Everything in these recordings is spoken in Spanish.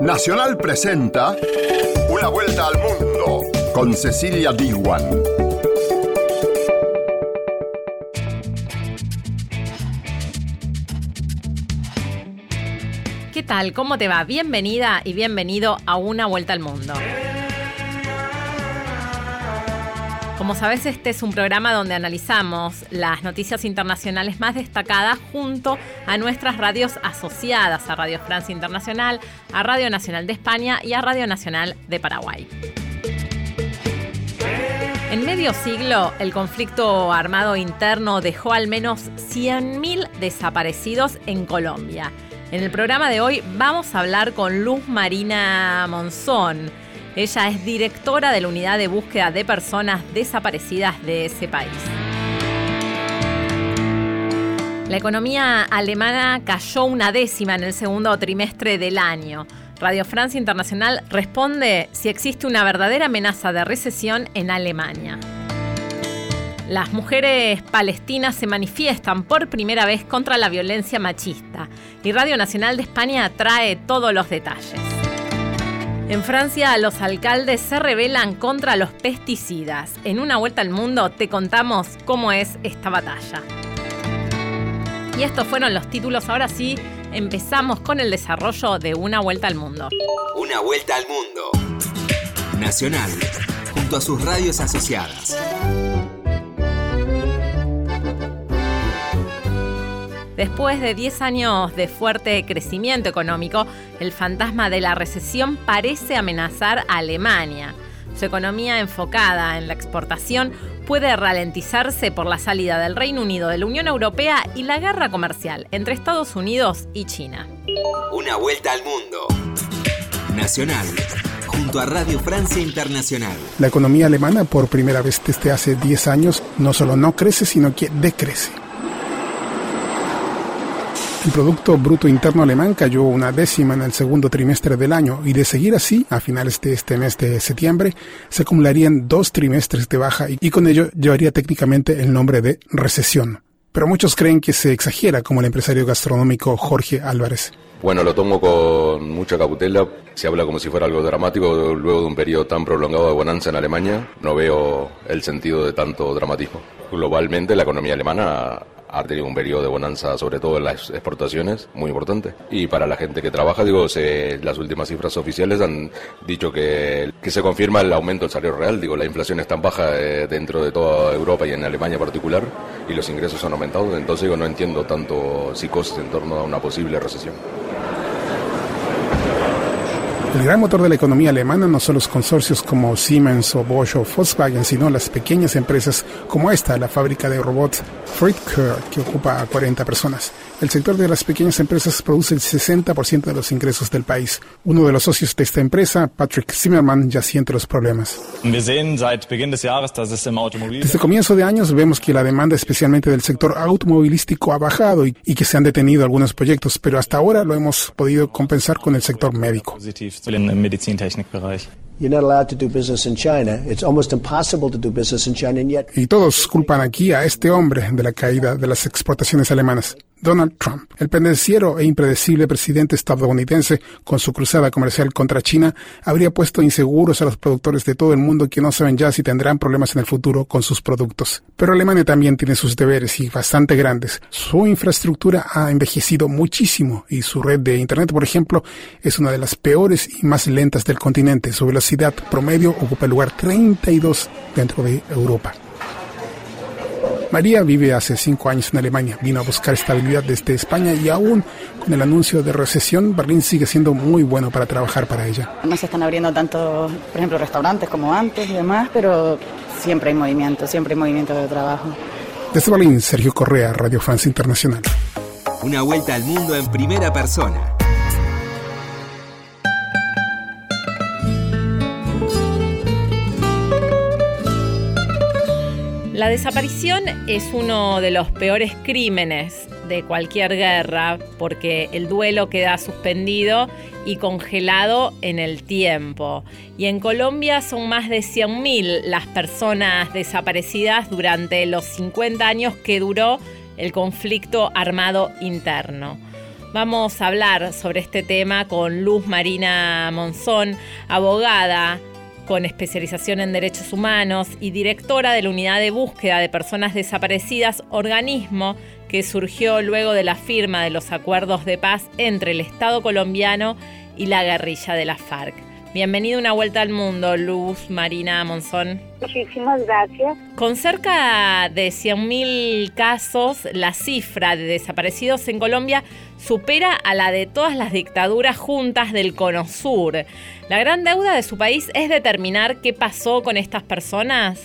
Nacional presenta Una vuelta al mundo con Cecilia Diwan. ¿Qué tal? ¿Cómo te va? Bienvenida y bienvenido a Una vuelta al mundo. Como sabes, este es un programa donde analizamos las noticias internacionales más destacadas junto a nuestras radios asociadas, a Radio Francia Internacional, a Radio Nacional de España y a Radio Nacional de Paraguay. En medio siglo, el conflicto armado interno dejó al menos 100.000 desaparecidos en Colombia. En el programa de hoy vamos a hablar con Luz Marina Monzón. Ella es directora de la Unidad de Búsqueda de Personas Desaparecidas de ese país. La economía alemana cayó una décima en el segundo trimestre del año. Radio Francia Internacional responde si existe una verdadera amenaza de recesión en Alemania. Las mujeres palestinas se manifiestan por primera vez contra la violencia machista y Radio Nacional de España trae todos los detalles. En Francia, los alcaldes se rebelan contra los pesticidas. En una vuelta al mundo te contamos cómo es esta batalla. Y estos fueron los títulos. Ahora sí, empezamos con el desarrollo de Una vuelta al mundo. Una vuelta al mundo. Nacional, junto a sus radios asociadas. Después de 10 años de fuerte crecimiento económico, el fantasma de la recesión parece amenazar a Alemania. Su economía enfocada en la exportación puede ralentizarse por la salida del Reino Unido de la Unión Europea y la guerra comercial entre Estados Unidos y China. Una vuelta al mundo. Nacional, junto a Radio Francia Internacional. La economía alemana, por primera vez desde hace 10 años, no solo no crece, sino que decrece. El Producto Bruto Interno alemán cayó una décima en el segundo trimestre del año y de seguir así, a finales de este mes de septiembre, se acumularían dos trimestres de baja y con ello llevaría técnicamente el nombre de recesión. Pero muchos creen que se exagera, como el empresario gastronómico Jorge Álvarez. Bueno, lo tomo con mucha cautela. Se habla como si fuera algo dramático luego de un periodo tan prolongado de bonanza en Alemania. No veo el sentido de tanto dramatismo. Globalmente, la economía alemana ha tenido un periodo de bonanza, sobre todo en las exportaciones, muy importante. Y para la gente que trabaja, digo, se, las últimas cifras oficiales han dicho que, que se confirma el aumento del salario real. Digo, la inflación es tan baja eh, dentro de toda Europa y en Alemania en particular, y los ingresos han aumentado. Entonces, digo, no entiendo tanto psicosis en torno a una posible recesión. El gran motor de la economía alemana no son los consorcios como Siemens o Bosch o Volkswagen, sino las pequeñas empresas como esta, la fábrica de robots Friedker, que ocupa a 40 personas. El sector de las pequeñas empresas produce el 60% de los ingresos del país. Uno de los socios de esta empresa, Patrick Zimmerman, ya siente los problemas. Desde comienzo de años vemos que la demanda especialmente del sector automovilístico ha bajado y, y que se han detenido algunos proyectos, pero hasta ahora lo hemos podido compensar con el sector médico. Y todos culpan aquí a este hombre de la caída de las exportaciones alemanas. Donald Trump, el pendenciero e impredecible presidente estadounidense, con su cruzada comercial contra China, habría puesto inseguros a los productores de todo el mundo que no saben ya si tendrán problemas en el futuro con sus productos. Pero Alemania también tiene sus deberes y bastante grandes. Su infraestructura ha envejecido muchísimo y su red de Internet, por ejemplo, es una de las peores y más lentas del continente. Su velocidad promedio ocupa el lugar 32 dentro de Europa. María vive hace cinco años en Alemania, vino a buscar estabilidad desde España y aún con el anuncio de recesión, Berlín sigue siendo muy bueno para trabajar para ella. No se están abriendo tanto, por ejemplo, restaurantes como antes y demás, pero siempre hay movimiento, siempre hay movimiento de trabajo. Desde Berlín, Sergio Correa, Radio France Internacional. Una vuelta al mundo en primera persona. La desaparición es uno de los peores crímenes de cualquier guerra porque el duelo queda suspendido y congelado en el tiempo. Y en Colombia son más de 100.000 las personas desaparecidas durante los 50 años que duró el conflicto armado interno. Vamos a hablar sobre este tema con Luz Marina Monzón, abogada con especialización en derechos humanos y directora de la Unidad de Búsqueda de Personas Desaparecidas, organismo que surgió luego de la firma de los acuerdos de paz entre el Estado colombiano y la guerrilla de la FARC. Bienvenido a una vuelta al mundo, Luz Marina Monzón. Muchísimas gracias. Con cerca de 100.000 casos, la cifra de desaparecidos en Colombia supera a la de todas las dictaduras juntas del Cono Sur. La gran deuda de su país es determinar qué pasó con estas personas.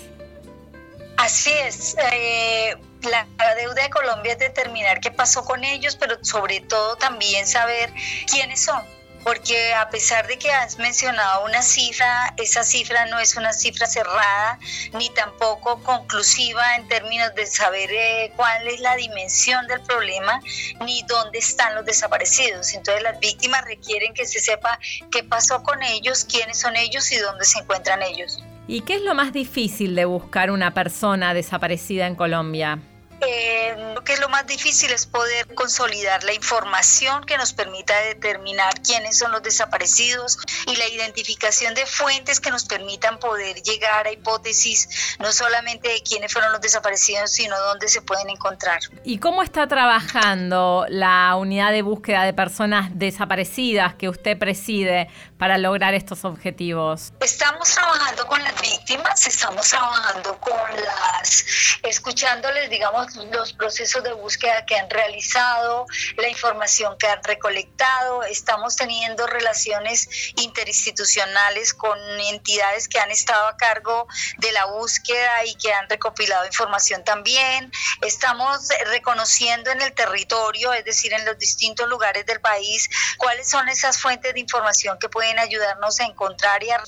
Así es. Eh, la deuda de Colombia es determinar qué pasó con ellos, pero sobre todo también saber quiénes son porque a pesar de que has mencionado una cifra, esa cifra no es una cifra cerrada ni tampoco conclusiva en términos de saber eh, cuál es la dimensión del problema ni dónde están los desaparecidos. Entonces las víctimas requieren que se sepa qué pasó con ellos, quiénes son ellos y dónde se encuentran ellos. ¿Y qué es lo más difícil de buscar una persona desaparecida en Colombia? Eh, lo que es lo más difícil es poder consolidar la información que nos permita determinar quiénes son los desaparecidos y la identificación de fuentes que nos permitan poder llegar a hipótesis no solamente de quiénes fueron los desaparecidos, sino dónde se pueden encontrar. ¿Y cómo está trabajando la unidad de búsqueda de personas desaparecidas que usted preside para lograr estos objetivos? Estamos trabajando con las víctimas, estamos trabajando con las, escuchándoles, digamos, los procesos de búsqueda que han realizado, la información que han recolectado. Estamos teniendo relaciones interinstitucionales con entidades que han estado a cargo de la búsqueda y que han recopilado información también. Estamos reconociendo en el territorio, es decir, en los distintos lugares del país, cuáles son esas fuentes de información que pueden ayudarnos a encontrar y a,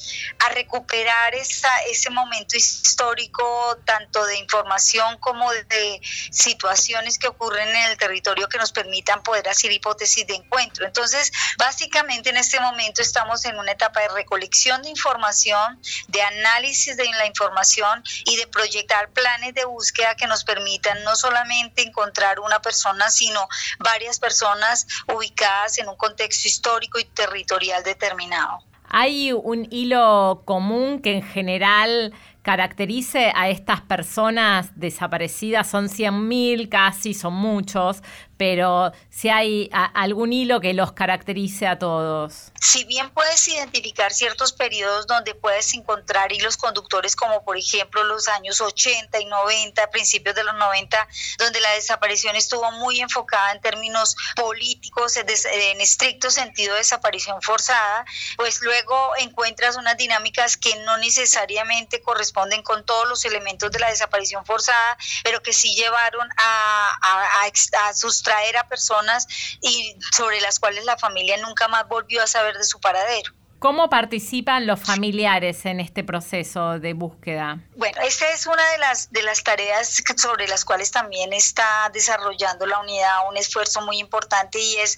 recuperar esa, ese momento histórico, tanto de información como de, situaciones que ocurren en el territorio que nos permitan poder hacer hipótesis de encuentro. Entonces, básicamente en este momento estamos en una etapa de recolección de información, de análisis de la información y de proyectar planes de búsqueda que nos permitan no solamente encontrar una persona, sino varias personas ubicadas en un contexto histórico y territorial determinado. Hay un hilo común que en general caracterice a estas personas desaparecidas, son 100.000 casi, son muchos, pero si hay algún hilo que los caracterice a todos. Si bien puedes identificar ciertos periodos donde puedes encontrar hilos conductores, como por ejemplo los años 80 y 90, principios de los 90, donde la desaparición estuvo muy enfocada en términos políticos, en estricto sentido de desaparición forzada, pues luego encuentras unas dinámicas que no necesariamente corresponden con todos los elementos de la desaparición forzada, pero que sí llevaron a, a, a, a traer a personas y sobre las cuales la familia nunca más volvió a saber de su paradero. ¿Cómo participan los familiares en este proceso de búsqueda? Bueno, esta es una de las, de las tareas sobre las cuales también está desarrollando la unidad un esfuerzo muy importante y es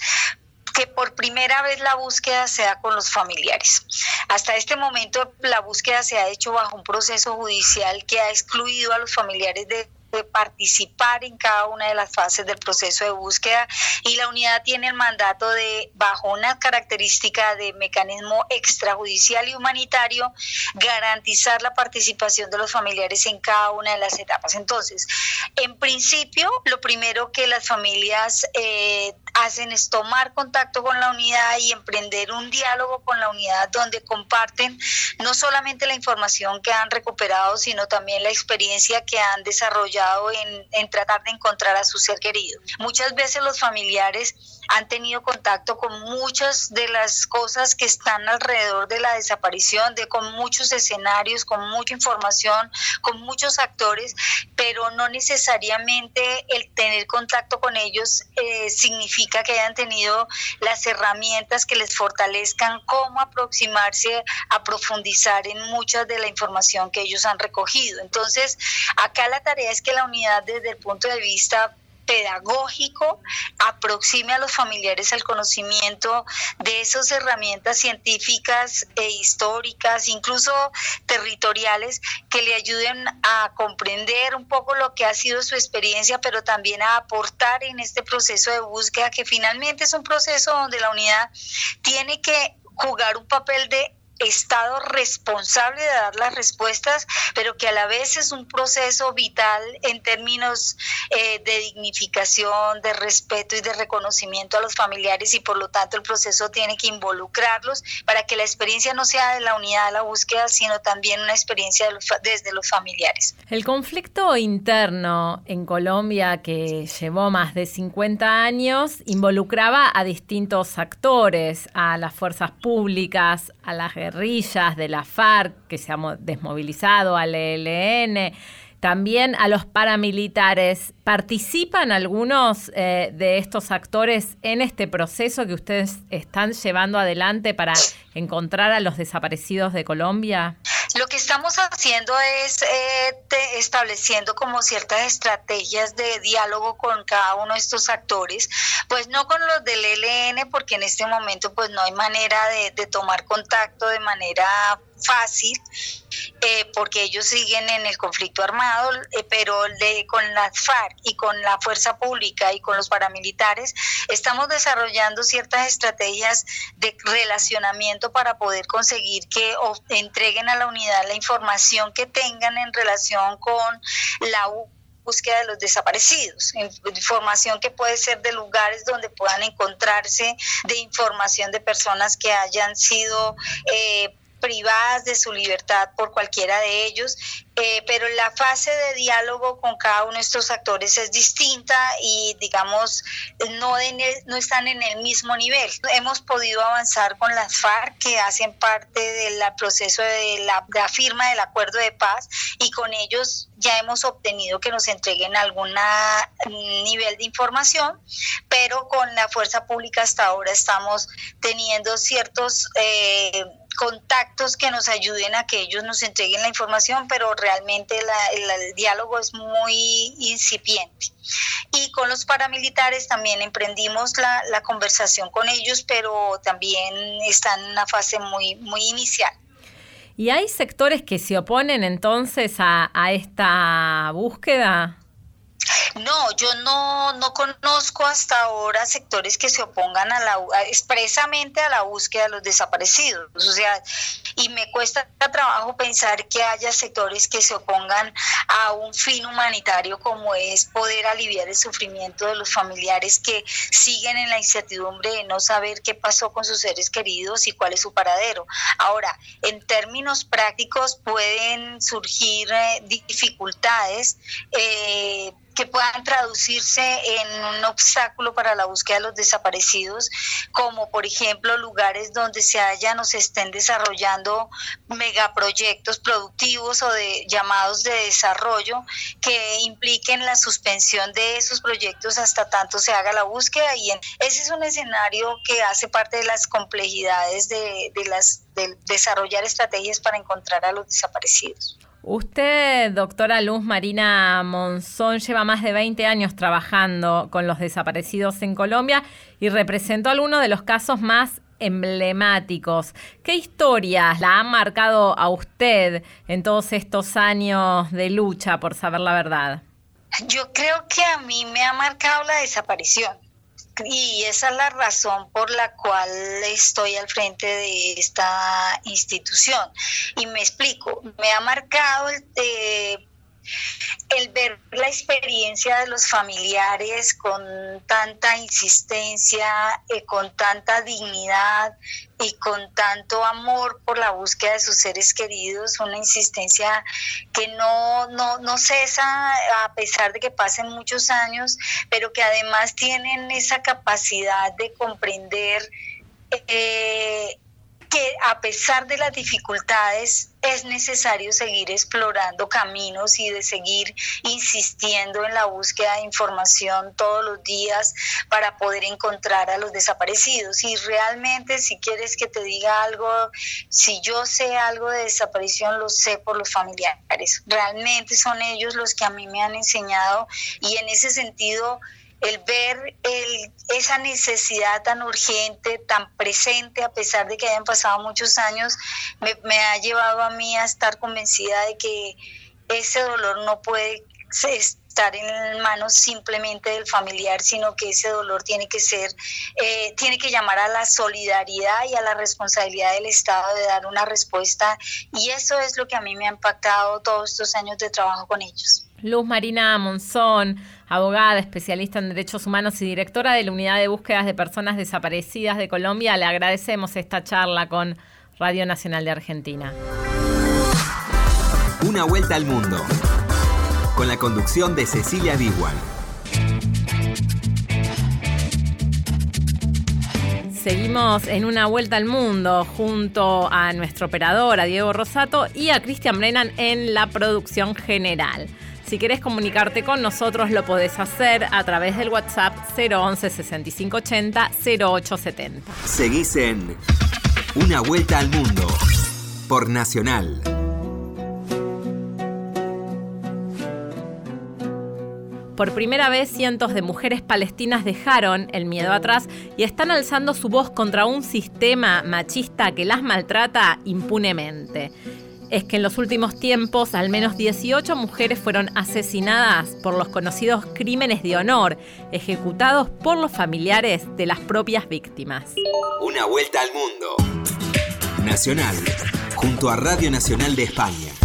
que por primera vez la búsqueda sea con los familiares. Hasta este momento la búsqueda se ha hecho bajo un proceso judicial que ha excluido a los familiares de de participar en cada una de las fases del proceso de búsqueda y la unidad tiene el mandato de, bajo una característica de mecanismo extrajudicial y humanitario, garantizar la participación de los familiares en cada una de las etapas. Entonces, en principio, lo primero que las familias eh, hacen es tomar contacto con la unidad y emprender un diálogo con la unidad donde comparten no solamente la información que han recuperado, sino también la experiencia que han desarrollado en, tratar de encontrar a su ser querido. Muchas veces los familiares han tenido contacto con muchas de las cosas que están alrededor de la desaparición, de con muchos escenarios, con mucha información, con muchos actores, pero no necesariamente el tener contacto con ellos eh, significa que hayan tenido las herramientas que les fortalezcan cómo aproximarse a profundizar en muchas de la información que ellos han recogido. Entonces, acá la tarea es que la unidad desde el punto de vista pedagógico aproxime a los familiares al conocimiento de esas herramientas científicas e históricas, incluso territoriales, que le ayuden a comprender un poco lo que ha sido su experiencia, pero también a aportar en este proceso de búsqueda, que finalmente es un proceso donde la unidad tiene que jugar un papel de Estado responsable de dar las respuestas, pero que a la vez es un proceso vital en términos eh, de dignificación, de respeto y de reconocimiento a los familiares y por lo tanto el proceso tiene que involucrarlos para que la experiencia no sea de la unidad de la búsqueda, sino también una experiencia desde los familiares. El conflicto interno en Colombia que llevó más de 50 años involucraba a distintos actores, a las fuerzas públicas, a las guerrillas de la FARC que se ha desmovilizado, al ELN, también a los paramilitares. ¿Participan algunos eh, de estos actores en este proceso que ustedes están llevando adelante para encontrar a los desaparecidos de Colombia? Lo que estamos haciendo es eh, estableciendo como ciertas estrategias de diálogo con cada uno de estos actores, pues no con los del ELN, porque en este momento pues no hay manera de tomar contacto de manera fácil eh, porque ellos siguen en el conflicto armado, eh, pero de, con las FARC y con la fuerza pública y con los paramilitares estamos desarrollando ciertas estrategias de relacionamiento para poder conseguir que entreguen a la unidad la información que tengan en relación con la búsqueda de los desaparecidos, información que puede ser de lugares donde puedan encontrarse, de información de personas que hayan sido eh, privadas de su libertad por cualquiera de ellos, eh, pero la fase de diálogo con cada uno de estos actores es distinta y, digamos, no, no están en el mismo nivel. Hemos podido avanzar con las FARC, que hacen parte del proceso de la, de la firma del acuerdo de paz, y con ellos ya hemos obtenido que nos entreguen algún nivel de información, pero con la fuerza pública hasta ahora estamos teniendo ciertos... Eh, contactos que nos ayuden a que ellos nos entreguen la información, pero realmente el, diálogo es muy incipiente. Y con los paramilitares también emprendimos la, conversación con ellos, pero también están en una fase muy, muy inicial. ¿Y hay sectores que se oponen entonces a esta búsqueda? No, yo no, no conozco hasta ahora sectores que se opongan a la, expresamente a la búsqueda de los desaparecidos. O sea, y me cuesta trabajo pensar que haya sectores que se opongan a un fin humanitario como es poder aliviar el sufrimiento de los familiares que siguen en la incertidumbre de no saber qué pasó con sus seres queridos y cuál es su paradero. Ahora, en términos prácticos pueden surgir eh, dificultades. Eh, que puedan traducirse en un obstáculo para la búsqueda de los desaparecidos, como por ejemplo lugares donde se hayan o se estén desarrollando megaproyectos productivos o de llamados de desarrollo que impliquen la suspensión de esos proyectos hasta tanto se haga la búsqueda y ese es un escenario que hace parte de las complejidades de, de las de desarrollar estrategias para encontrar a los desaparecidos. Usted, doctora Luz Marina Monzón, lleva más de 20 años trabajando con los desaparecidos en Colombia y representó algunos de los casos más emblemáticos. ¿Qué historias la han marcado a usted en todos estos años de lucha por saber la verdad? Yo creo que a mí me ha marcado la desaparición y esa es la razón por la cual estoy al frente de esta institución. Y me explico, me ha marcado el, eh, el ver la experiencia de los familiares con tanta insistencia, eh, con tanta dignidad y con tanto amor por la búsqueda de sus seres queridos, una insistencia que no, no, no cesa a pesar de que pasen muchos años, pero que además tienen esa capacidad de comprender. Eh, que a pesar de las dificultades, es necesario seguir explorando caminos y de seguir insistiendo en la búsqueda de información todos los días para poder encontrar a los desaparecidos. Y realmente, si quieres que te diga algo, si yo sé algo de desaparición, lo sé por los familiares. Realmente son ellos los que a mí me han enseñado y en ese sentido el ver esa necesidad tan urgente, tan presente, a pesar de que hayan pasado muchos años, me, me ha llevado a mí a estar convencida de que ese dolor no puede estar en manos simplemente del familiar, sino que ese dolor tiene que ser, eh, tiene que llamar a la solidaridad y a la responsabilidad del Estado de dar una respuesta. Y eso es lo que a mí me ha impactado todos estos años de trabajo con ellos. Luz Marina Monzón, abogada, especialista en derechos humanos y directora de la Unidad de Búsquedas de Personas Desaparecidas de Colombia, le agradecemos esta charla con Radio Nacional de Argentina. Una vuelta al mundo, con la conducción de Cecilia Biguan. Seguimos en una vuelta al mundo junto a nuestro operador, a Diego Rosato y a Cristian Brennan en la producción general. Si quieres comunicarte con nosotros, lo podés hacer a través del WhatsApp 011 6580 0870. Seguís en Una Vuelta al Mundo por Nacional. Por primera vez, cientos de mujeres palestinas dejaron el miedo atrás y están alzando su voz contra un sistema machista que las maltrata impunemente es que en los últimos tiempos al menos 18 mujeres fueron asesinadas por los conocidos crímenes de honor, ejecutados por los familiares de las propias víctimas. Una vuelta al mundo. Nacional, junto a Radio Nacional de España.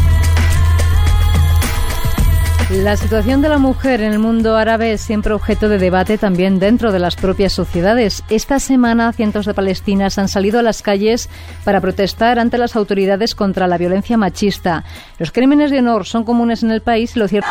La situación de la mujer en el mundo árabe es siempre objeto de debate también dentro de las propias sociedades. Esta semana cientos de palestinas han salido a las calles para protestar ante las autoridades contra la violencia machista. Los crímenes de honor son comunes en el país y lo cierto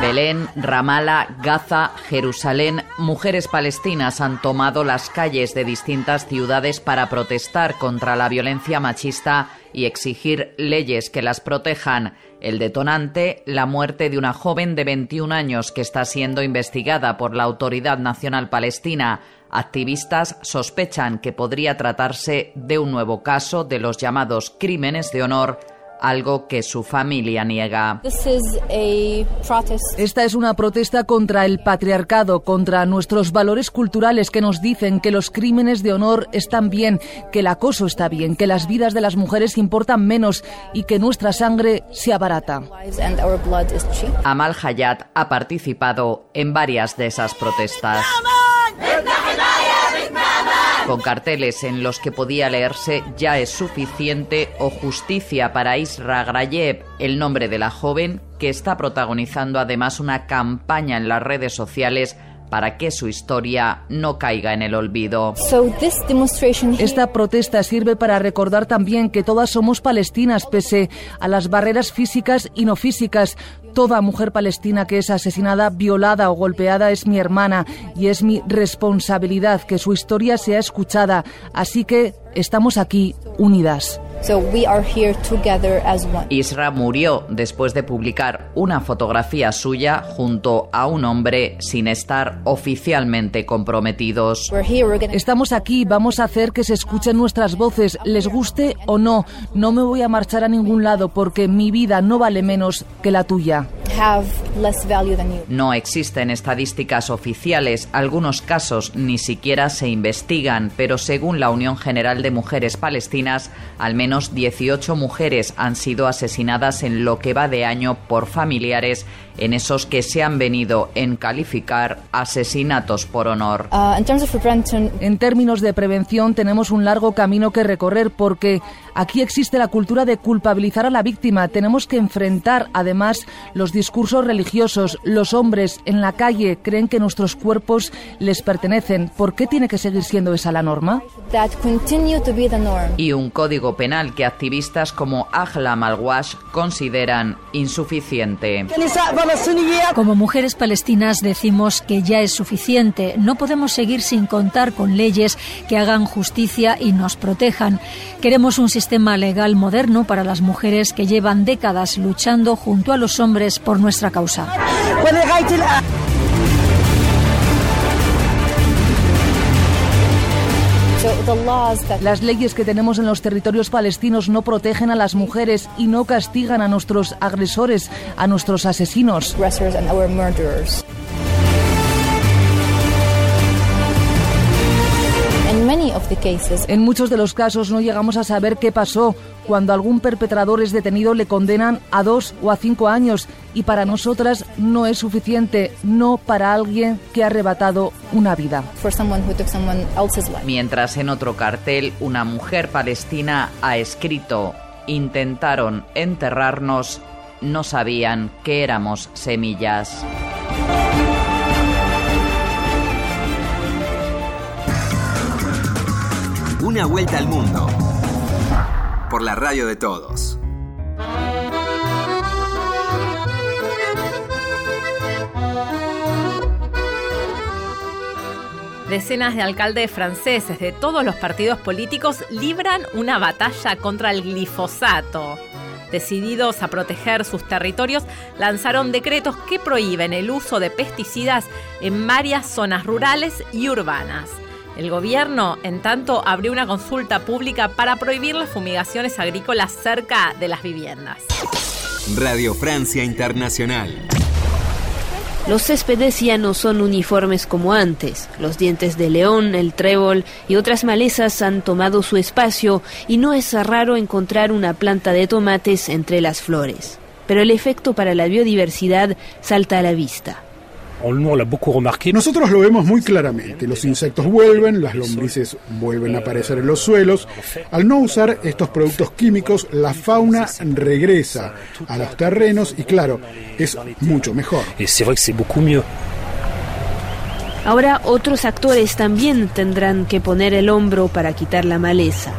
Belén, Ramala, Gaza, Jerusalén, mujeres palestinas han tomado las calles de distintas ciudades para protestar contra la violencia machista y exigir leyes que las protejan. El detonante, la muerte de una joven de 21 años que está siendo investigada por la Autoridad Nacional Palestina. Activistas sospechan que podría tratarse de un nuevo caso de los llamados crímenes de honor algo que su familia niega. Esta es una protesta contra el patriarcado, contra nuestros valores culturales que nos dicen que los crímenes de honor están bien, que el acoso está bien, que las vidas de las mujeres importan menos y que nuestra sangre se abarata. Amal Hayat ha participado en varias de esas protestas con carteles en los que podía leerse Ya es suficiente o Justicia para Isra Grayev, el nombre de la joven que está protagonizando además una campaña en las redes sociales para que su historia no caiga en el olvido. Esta protesta sirve para recordar también que todas somos palestinas pese a las barreras físicas y no físicas. Toda mujer palestina que es asesinada, violada o golpeada es mi hermana y es mi responsabilidad que su historia sea escuchada. Así que estamos aquí unidas. Isra murió después de publicar una fotografía suya junto a un hombre sin estar oficialmente comprometidos. Estamos aquí, vamos a hacer que se escuchen nuestras voces, les guste o no. No me voy a marchar a ningún lado porque mi vida no vale menos que la tuya. No existen estadísticas oficiales, algunos casos ni siquiera se investigan, pero según la Unión General de Mujeres Palestinas, al menos menos 18 mujeres han sido asesinadas en lo que va de año por familiares en esos que se han venido en calificar asesinatos por honor. Uh, en términos de prevención tenemos un largo camino que recorrer porque aquí existe la cultura de culpabilizar a la víctima. Tenemos que enfrentar además los discursos religiosos. Los hombres en la calle creen que nuestros cuerpos les pertenecen. ¿Por qué tiene que seguir siendo esa la norma? Y un código penal que activistas como Ahla Malwash consideran insuficiente. Como mujeres palestinas decimos que ya es suficiente. No podemos seguir sin contar con leyes que hagan justicia y nos protejan. Queremos un sistema legal moderno para las mujeres que llevan décadas luchando junto a los hombres por nuestra causa. Las leyes que tenemos en los territorios palestinos no protegen a las mujeres y no castigan a nuestros agresores, a nuestros asesinos. En muchos de los casos no llegamos a saber qué pasó. Cuando algún perpetrador es detenido le condenan a dos o a cinco años y para nosotras no es suficiente, no para alguien que ha arrebatado una vida. Mientras en otro cartel una mujer palestina ha escrito, intentaron enterrarnos, no sabían que éramos semillas. Una vuelta al mundo. Por la radio de todos. Decenas de alcaldes franceses de todos los partidos políticos libran una batalla contra el glifosato. Decididos a proteger sus territorios, lanzaron decretos que prohíben el uso de pesticidas en varias zonas rurales y urbanas. El gobierno, en tanto, abrió una consulta pública para prohibir las fumigaciones agrícolas cerca de las viviendas. Radio Francia Internacional. Los céspedes ya no son uniformes como antes. Los dientes de león, el trébol y otras malezas han tomado su espacio y no es raro encontrar una planta de tomates entre las flores. Pero el efecto para la biodiversidad salta a la vista. Nosotros lo vemos muy claramente. Los insectos vuelven, las lombrices vuelven a aparecer en los suelos. Al no usar estos productos químicos, la fauna regresa a los terrenos y claro, es mucho mejor. Ahora otros actores también tendrán que poner el hombro para quitar la maleza.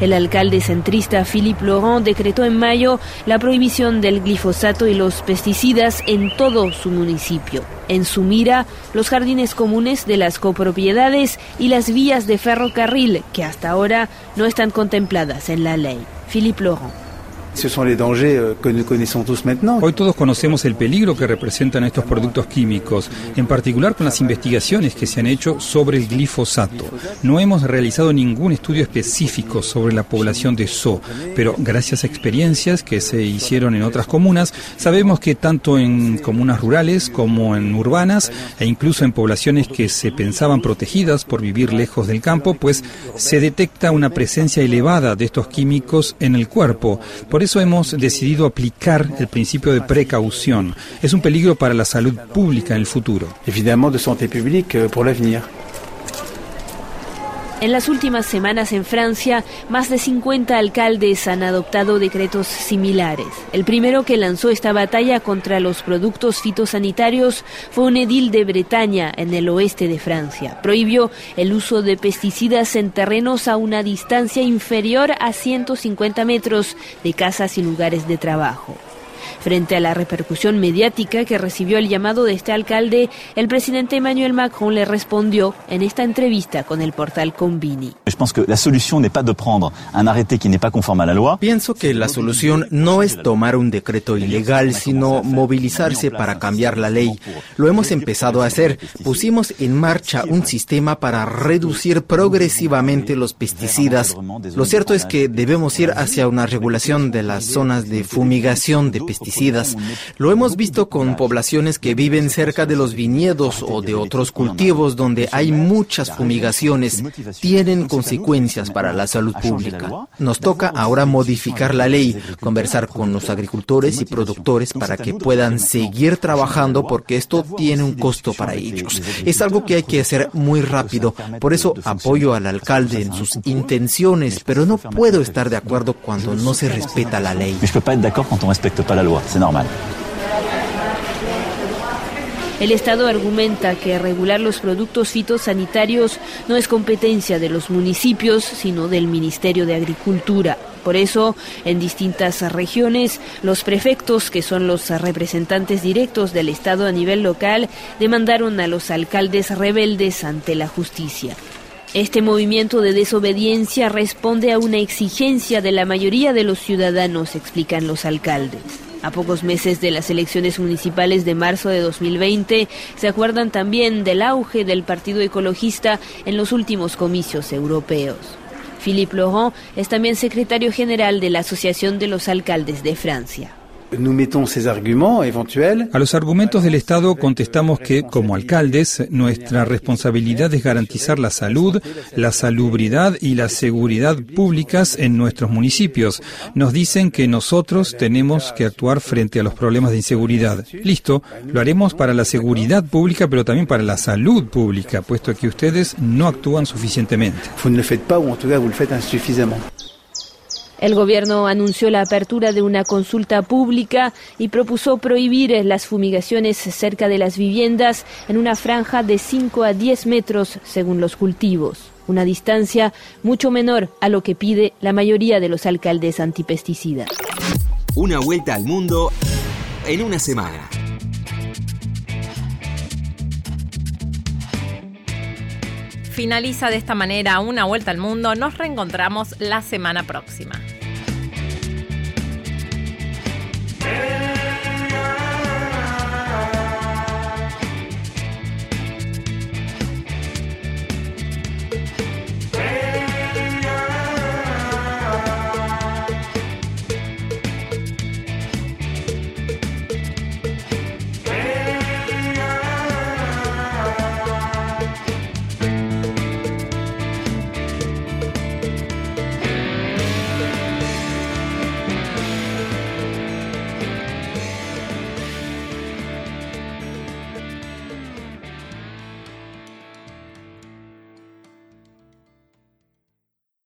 El alcalde centrista Philippe Laurent decretó en mayo la prohibición del glifosato y los pesticidas en todo su municipio. En su mira, los jardines comunes de las copropiedades y las vías de ferrocarril, que hasta ahora no están contempladas en la ley. Philippe Laurent. Euh, Hoy todos conocemos el peligro que representan estos productos químicos, en particular con las investigaciones que se han hecho sobre el glifosato. No hemos realizado ningún estudio específico sobre la población de SO, pero gracias a experiencias que se hicieron en otras comunas, sabemos que tanto en comunas rurales como en urbanas e incluso en poblaciones que se pensaban protegidas por vivir lejos del campo, pues se detecta una presencia elevada de estos químicos en el cuerpo. Eso hemos decidido aplicar el principio de precaución. Es un peligro para la salud pública en el futuro. Évidemment de santé publique euh, pour l'avenir. En las últimas semanas en Francia, más de 50 alcaldes han adoptado decretos similares. El primero que lanzó esta batalla contra los productos fitosanitarios fue un edil de Bretaña, en el oeste de Francia. Prohibió el uso de pesticidas en terrenos a una distancia inferior a 150 metros de casas y lugares de trabajo. Frente a la repercusión mediática que recibió el llamado de este alcalde, el presidente Emmanuel Macron le respondió en esta entrevista con el portal Combini. Pienso que la solución no es tomar un decreto ilegal, sino movilizarse para cambiar la ley. Lo hemos empezado a hacer. Pusimos en marcha un sistema para reducir progresivamente los pesticidas. Lo cierto es que debemos ir hacia una regulación de las zonas de fumigación de lo hemos visto con poblaciones que viven cerca de los viñedos o de otros cultivos donde hay muchas fumigaciones. Tienen consecuencias para la salud pública. Nos toca ahora modificar la ley, conversar con los agricultores y productores para que puedan seguir trabajando porque esto tiene un costo para ellos. Es algo que hay que hacer muy rápido. Por eso apoyo al alcalde en sus intenciones, pero no puedo estar de acuerdo cuando no se respeta la ley. El Estado argumenta que regular los productos fitosanitarios no es competencia de los municipios, sino del Ministerio de Agricultura. Por eso, en distintas regiones, los prefectos, que son los representantes directos del Estado a nivel local, demandaron a los alcaldes rebeldes ante la justicia. Este movimiento de desobediencia responde a una exigencia de la mayoría de los ciudadanos, explican los alcaldes. A pocos meses de las elecciones municipales de marzo de 2020, se acuerdan también del auge del Partido Ecologista en los últimos comicios europeos. Philippe Laurent es también secretario general de la Asociación de los Alcaldes de Francia. A los argumentos del Estado contestamos que, como alcaldes, nuestra responsabilidad es garantizar la salud, la salubridad y la seguridad públicas en nuestros municipios. Nos dicen que nosotros tenemos que actuar frente a los problemas de inseguridad. Listo, lo haremos para la seguridad pública, pero también para la salud pública, puesto que ustedes no actúan suficientemente. El gobierno anunció la apertura de una consulta pública y propuso prohibir las fumigaciones cerca de las viviendas en una franja de 5 a 10 metros según los cultivos, una distancia mucho menor a lo que pide la mayoría de los alcaldes antipesticidas. Una vuelta al mundo en una semana. Finaliza de esta manera una vuelta al mundo. Nos reencontramos la semana próxima.